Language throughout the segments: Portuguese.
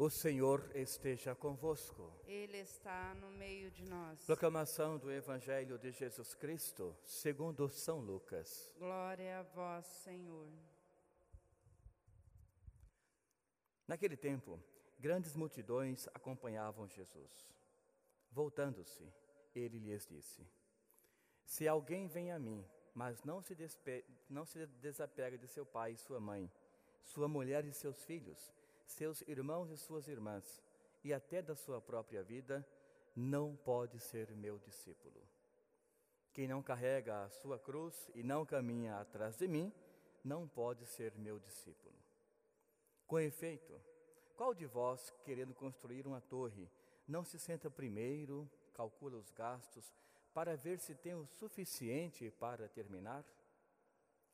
O Senhor esteja convosco. Ele está no meio de nós. Proclamação do Evangelho de Jesus Cristo, segundo São Lucas. Glória a vós, Senhor. Naquele tempo, grandes multidões acompanhavam Jesus. Voltando-se, ele lhes disse: Se alguém vem a mim, mas não se, não se desapega de seu pai e sua mãe, sua mulher e seus filhos, seus irmãos e suas irmãs, e até da sua própria vida, não pode ser meu discípulo. Quem não carrega a sua cruz e não caminha atrás de mim, não pode ser meu discípulo. Com efeito, qual de vós, querendo construir uma torre, não se senta primeiro, calcula os gastos, para ver se tem o suficiente para terminar?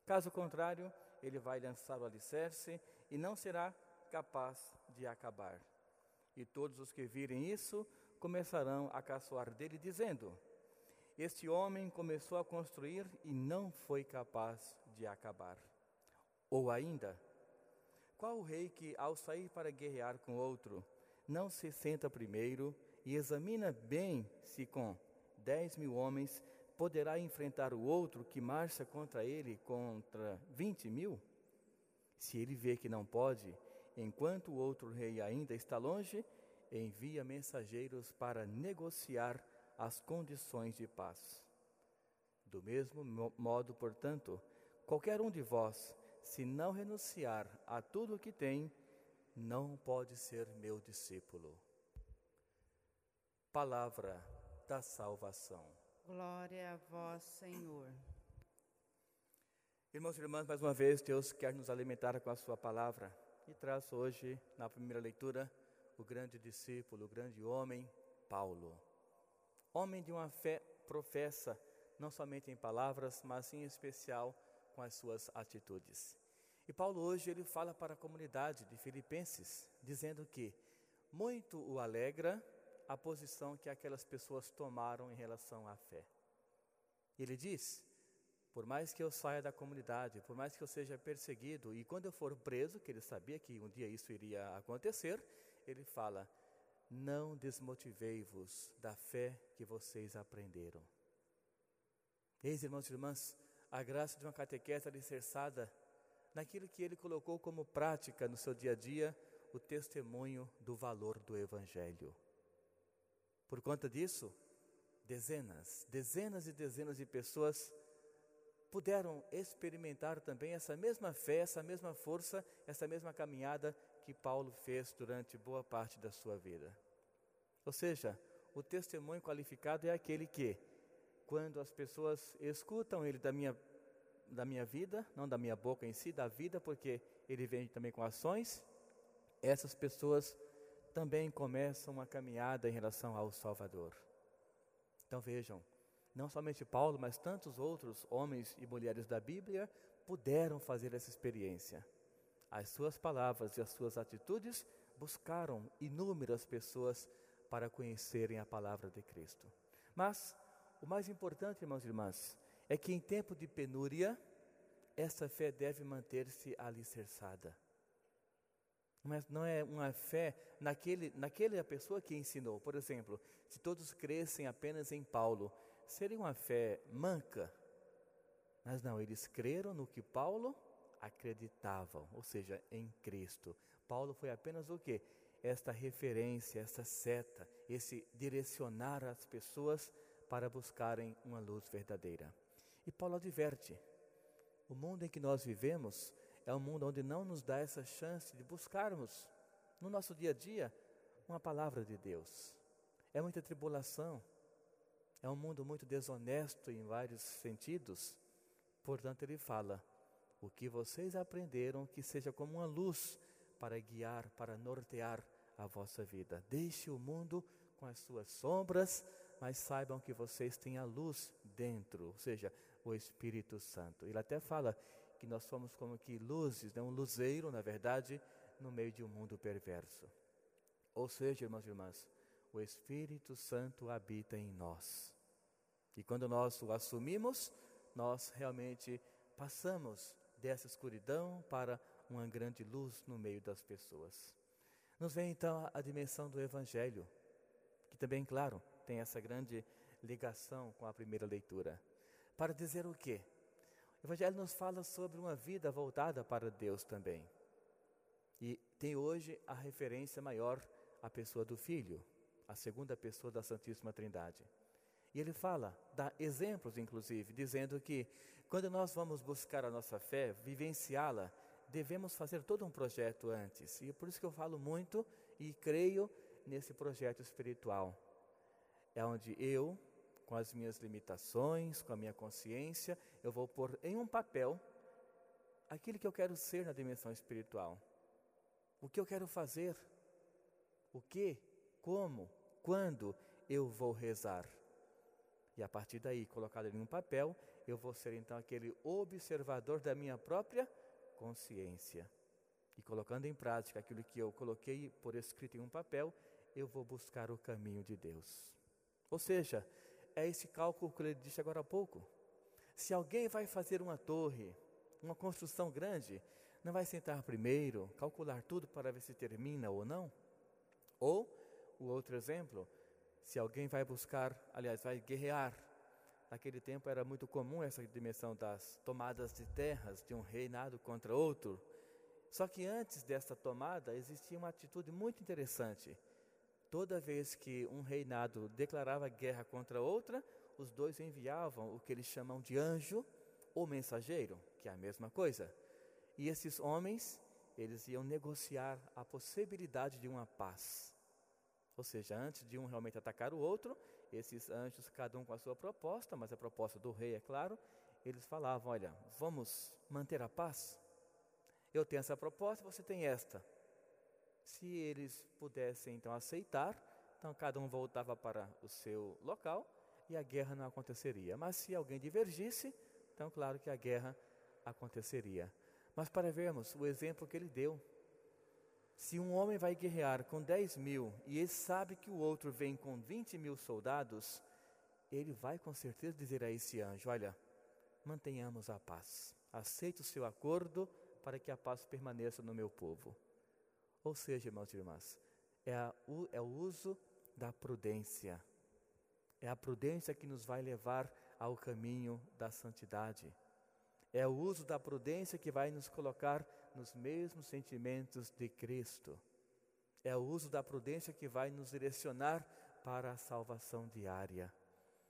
Caso contrário, ele vai lançar o alicerce e não será capaz de acabar. E todos os que virem isso começarão a caçoar dele, dizendo: Este homem começou a construir e não foi capaz de acabar. Ou ainda, qual o rei que, ao sair para guerrear com outro, não se senta primeiro e examina bem se com dez mil homens poderá enfrentar o outro que marcha contra ele contra vinte mil? Se ele vê que não pode, enquanto o outro rei ainda está longe, envia mensageiros para negociar as condições de paz. Do mesmo modo, portanto, qualquer um de vós, se não renunciar a tudo o que tem, não pode ser meu discípulo. Palavra da salvação. Glória a vós, Senhor. Irmãos e irmãs, mais uma vez, Deus quer nos alimentar com a Sua palavra e traz hoje, na primeira leitura, o grande discípulo, o grande homem, Paulo. Homem de uma fé professa, não somente em palavras, mas em especial com as suas atitudes. E Paulo hoje ele fala para a comunidade de Filipenses, dizendo que muito o alegra a posição que aquelas pessoas tomaram em relação à fé. Ele diz: por mais que eu saia da comunidade, por mais que eu seja perseguido, e quando eu for preso, que ele sabia que um dia isso iria acontecer, ele fala: Não desmotivei-vos da fé que vocês aprenderam. Eis, irmãos e irmãs, a graça de uma catequese alicerçada naquilo que ele colocou como prática no seu dia a dia, o testemunho do valor do Evangelho. Por conta disso, dezenas, dezenas e dezenas de pessoas puderam experimentar também essa mesma fé, essa mesma força, essa mesma caminhada que Paulo fez durante boa parte da sua vida. Ou seja, o testemunho qualificado é aquele que, quando as pessoas escutam ele da minha, da minha vida, não da minha boca em si, da vida, porque ele vem também com ações, essas pessoas também começam uma caminhada em relação ao Salvador. Então vejam, não somente Paulo, mas tantos outros homens e mulheres da Bíblia puderam fazer essa experiência. As suas palavras e as suas atitudes buscaram inúmeras pessoas para conhecerem a palavra de Cristo. Mas o mais importante, irmãos e irmãs, é que em tempo de penúria, essa fé deve manter-se alicerçada. Mas não é uma fé naquele, naquela pessoa que ensinou. Por exemplo, se todos crescem apenas em Paulo, seria uma fé manca. Mas não, eles creram no que Paulo acreditavam, ou seja, em Cristo. Paulo foi apenas o que? Esta referência, esta seta, esse direcionar as pessoas para buscarem uma luz verdadeira. E Paulo adverte: o mundo em que nós vivemos é um mundo onde não nos dá essa chance de buscarmos no nosso dia a dia uma palavra de Deus. É muita tribulação, é um mundo muito desonesto em vários sentidos. Portanto, ele fala: o que vocês aprenderam, que seja como uma luz para guiar, para nortear a vossa vida. Deixe o mundo com as suas sombras, mas saibam que vocês têm a luz dentro, ou seja, o Espírito Santo. Ele até fala que nós somos como que luzes, né? um luzeiro, na verdade, no meio de um mundo perverso. Ou seja, irmãos e irmãs, o Espírito Santo habita em nós. E quando nós o assumimos, nós realmente passamos dessa escuridão para uma grande luz no meio das pessoas. Nos vem então a dimensão do Evangelho, que também, claro, tem essa grande ligação com a primeira leitura. Para dizer o quê? O Evangelho nos fala sobre uma vida voltada para Deus também. E tem hoje a referência maior à pessoa do Filho, a segunda pessoa da Santíssima Trindade. E ele fala, dá exemplos inclusive, dizendo que quando nós vamos buscar a nossa fé, vivenciá-la, devemos fazer todo um projeto antes. E é por isso que eu falo muito e creio nesse projeto espiritual. É onde eu, com as minhas limitações, com a minha consciência, eu vou pôr em um papel aquilo que eu quero ser na dimensão espiritual. O que eu quero fazer? O que, como, quando eu vou rezar? E a partir daí, colocado em um papel, eu vou ser então aquele observador da minha própria consciência. E colocando em prática aquilo que eu coloquei por escrito em um papel, eu vou buscar o caminho de Deus. Ou seja, é esse cálculo que ele disse agora há pouco. Se alguém vai fazer uma torre, uma construção grande, não vai sentar primeiro, calcular tudo para ver se termina ou não? Ou, o outro exemplo, se alguém vai buscar, aliás, vai guerrear, naquele tempo era muito comum essa dimensão das tomadas de terras de um reinado contra outro. Só que antes dessa tomada existia uma atitude muito interessante. Toda vez que um reinado declarava guerra contra outra, os dois enviavam o que eles chamam de anjo ou mensageiro, que é a mesma coisa. E esses homens, eles iam negociar a possibilidade de uma paz. Ou seja, antes de um realmente atacar o outro, esses anjos, cada um com a sua proposta, mas a proposta do rei, é claro, eles falavam: Olha, vamos manter a paz? Eu tenho essa proposta, você tem esta. Se eles pudessem então aceitar, então cada um voltava para o seu local e a guerra não aconteceria. Mas se alguém divergisse, então claro que a guerra aconteceria. Mas para vermos o exemplo que ele deu, se um homem vai guerrear com 10 mil e ele sabe que o outro vem com 20 mil soldados, ele vai com certeza dizer a esse anjo: Olha, mantenhamos a paz, aceite o seu acordo para que a paz permaneça no meu povo. Ou seja, irmãos e irmãs, é, a, é o uso da prudência. É a prudência que nos vai levar ao caminho da santidade. É o uso da prudência que vai nos colocar nos mesmos sentimentos de Cristo. É o uso da prudência que vai nos direcionar para a salvação diária.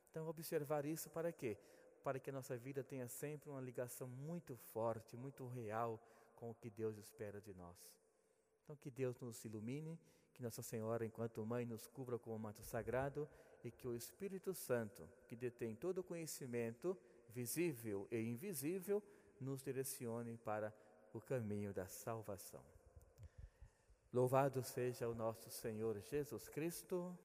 Então, observar isso para quê? Para que a nossa vida tenha sempre uma ligação muito forte, muito real com o que Deus espera de nós. Então, que Deus nos ilumine, que Nossa Senhora, enquanto mãe, nos cubra com o manto sagrado e que o Espírito Santo, que detém todo o conhecimento, visível e invisível, nos direcione para o caminho da salvação. Louvado seja o nosso Senhor Jesus Cristo.